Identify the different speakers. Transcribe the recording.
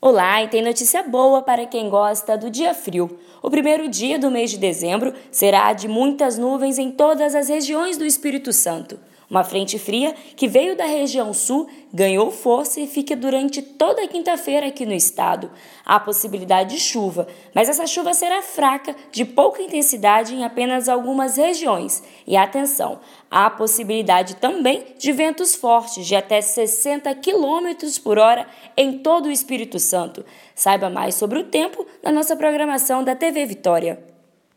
Speaker 1: Olá, e tem notícia boa para quem gosta do dia frio. O primeiro dia do mês de dezembro será de muitas nuvens em todas as regiões do Espírito Santo. Uma frente fria que veio da região sul ganhou força e fica durante toda a quinta-feira aqui no estado. Há possibilidade de chuva, mas essa chuva será fraca, de pouca intensidade em apenas algumas regiões. E atenção, há possibilidade também de ventos fortes de até 60 km por hora em todo o Espírito Santo. Saiba mais sobre o tempo na nossa programação da TV Vitória.